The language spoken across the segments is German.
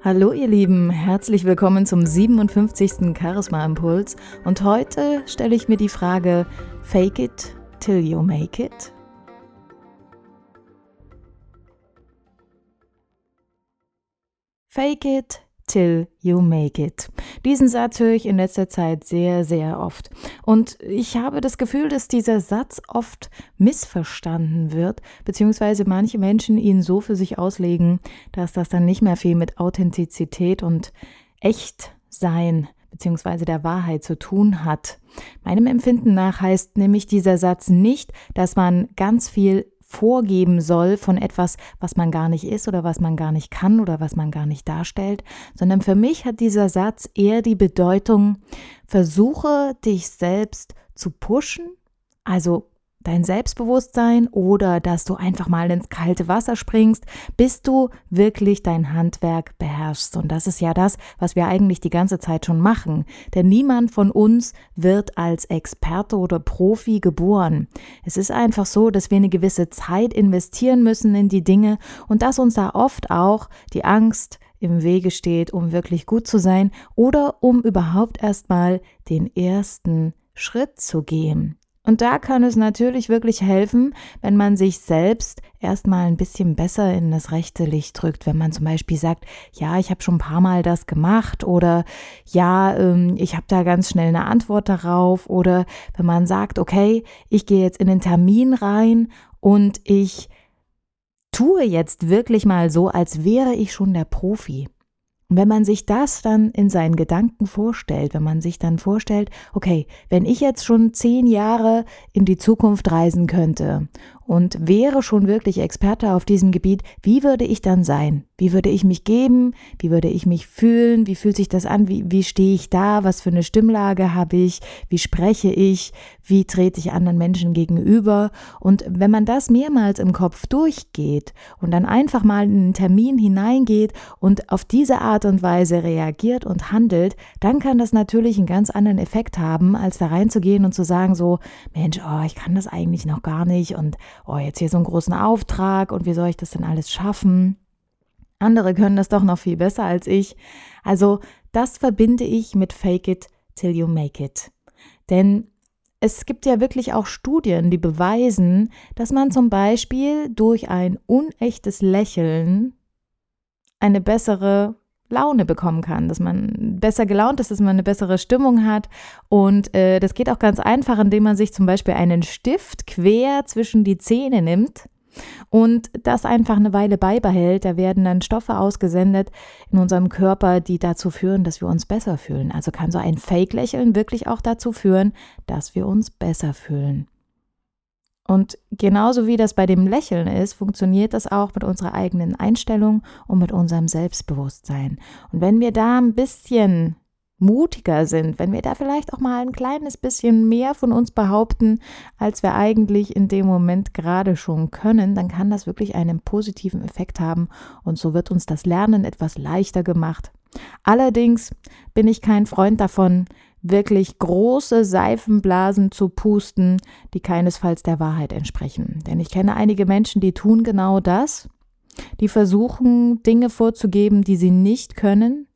Hallo ihr Lieben, herzlich willkommen zum 57. Charisma Impuls und heute stelle ich mir die Frage Fake it till you make it? Fake it till you make it. Diesen Satz höre ich in letzter Zeit sehr, sehr oft. Und ich habe das Gefühl, dass dieser Satz oft missverstanden wird, beziehungsweise manche Menschen ihn so für sich auslegen, dass das dann nicht mehr viel mit Authentizität und Echtsein beziehungsweise der Wahrheit zu tun hat. Meinem Empfinden nach heißt nämlich dieser Satz nicht, dass man ganz viel vorgeben soll von etwas, was man gar nicht ist oder was man gar nicht kann oder was man gar nicht darstellt, sondern für mich hat dieser Satz eher die Bedeutung, versuche dich selbst zu pushen, also dein Selbstbewusstsein oder dass du einfach mal ins kalte Wasser springst, bis du wirklich dein Handwerk beherrschst. Und das ist ja das, was wir eigentlich die ganze Zeit schon machen. Denn niemand von uns wird als Experte oder Profi geboren. Es ist einfach so, dass wir eine gewisse Zeit investieren müssen in die Dinge und dass uns da oft auch die Angst, im Wege steht, um wirklich gut zu sein oder um überhaupt erstmal den ersten Schritt zu gehen. Und da kann es natürlich wirklich helfen, wenn man sich selbst erstmal ein bisschen besser in das rechte Licht drückt. Wenn man zum Beispiel sagt, ja, ich habe schon ein paar Mal das gemacht oder ja, ähm, ich habe da ganz schnell eine Antwort darauf. Oder wenn man sagt, okay, ich gehe jetzt in den Termin rein und ich tue jetzt wirklich mal so, als wäre ich schon der Profi. Und wenn man sich das dann in seinen Gedanken vorstellt, wenn man sich dann vorstellt, okay, wenn ich jetzt schon zehn Jahre in die Zukunft reisen könnte und wäre schon wirklich Experte auf diesem Gebiet, wie würde ich dann sein? Wie würde ich mich geben? Wie würde ich mich fühlen? Wie fühlt sich das an? Wie, wie stehe ich da? Was für eine Stimmlage habe ich? Wie spreche ich? Wie trete ich anderen Menschen gegenüber? Und wenn man das mehrmals im Kopf durchgeht und dann einfach mal in einen Termin hineingeht und auf diese Art und Weise reagiert und handelt, dann kann das natürlich einen ganz anderen Effekt haben, als da reinzugehen und zu sagen so, Mensch, oh, ich kann das eigentlich noch gar nicht und oh, jetzt hier so einen großen Auftrag und wie soll ich das denn alles schaffen? Andere können das doch noch viel besser als ich. Also das verbinde ich mit Fake it till you make it. Denn es gibt ja wirklich auch Studien, die beweisen, dass man zum Beispiel durch ein unechtes Lächeln eine bessere Laune bekommen kann, dass man besser gelaunt ist, dass man eine bessere Stimmung hat. Und äh, das geht auch ganz einfach, indem man sich zum Beispiel einen Stift quer zwischen die Zähne nimmt und das einfach eine Weile beibehält. Da werden dann Stoffe ausgesendet in unserem Körper, die dazu führen, dass wir uns besser fühlen. Also kann so ein Fake-Lächeln wirklich auch dazu führen, dass wir uns besser fühlen. Und genauso wie das bei dem Lächeln ist, funktioniert das auch mit unserer eigenen Einstellung und mit unserem Selbstbewusstsein. Und wenn wir da ein bisschen mutiger sind, wenn wir da vielleicht auch mal ein kleines bisschen mehr von uns behaupten, als wir eigentlich in dem Moment gerade schon können, dann kann das wirklich einen positiven Effekt haben und so wird uns das Lernen etwas leichter gemacht. Allerdings bin ich kein Freund davon, wirklich große Seifenblasen zu pusten, die keinesfalls der Wahrheit entsprechen. Denn ich kenne einige Menschen, die tun genau das. Die versuchen, Dinge vorzugeben, die sie nicht können,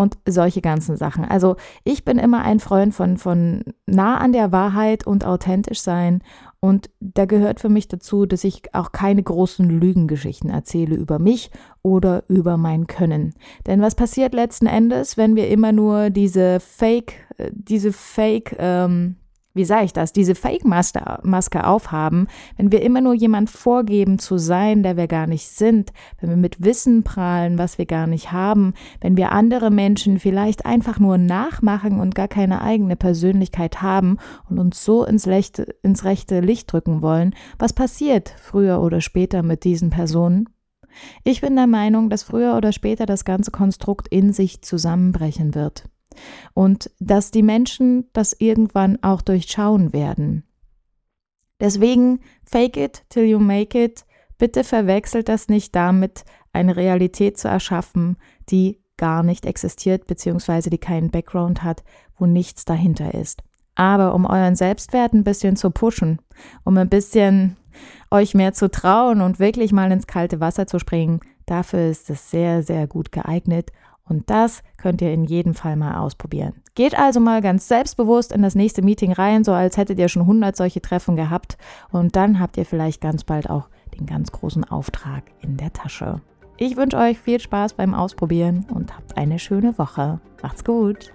und solche ganzen Sachen. Also ich bin immer ein Freund von, von nah an der Wahrheit und authentisch sein. Und da gehört für mich dazu, dass ich auch keine großen Lügengeschichten erzähle über mich oder über mein Können. Denn was passiert letzten Endes, wenn wir immer nur diese Fake, äh, diese Fake, ähm, wie sage ich das, diese Fake-Maske aufhaben, wenn wir immer nur jemand vorgeben zu sein, der wir gar nicht sind, wenn wir mit Wissen prahlen, was wir gar nicht haben, wenn wir andere Menschen vielleicht einfach nur nachmachen und gar keine eigene Persönlichkeit haben und uns so ins, Lechte, ins rechte Licht drücken wollen, was passiert früher oder später mit diesen Personen? Ich bin der Meinung, dass früher oder später das ganze Konstrukt in sich zusammenbrechen wird und dass die Menschen das irgendwann auch durchschauen werden. Deswegen fake it till you make it. Bitte verwechselt das nicht damit, eine Realität zu erschaffen, die gar nicht existiert, beziehungsweise die keinen Background hat, wo nichts dahinter ist. Aber um euren Selbstwert ein bisschen zu pushen, um ein bisschen euch mehr zu trauen und wirklich mal ins kalte Wasser zu springen, dafür ist es sehr, sehr gut geeignet. Und das könnt ihr in jedem Fall mal ausprobieren. Geht also mal ganz selbstbewusst in das nächste Meeting rein, so als hättet ihr schon 100 solche Treffen gehabt. Und dann habt ihr vielleicht ganz bald auch den ganz großen Auftrag in der Tasche. Ich wünsche euch viel Spaß beim Ausprobieren und habt eine schöne Woche. Macht's gut!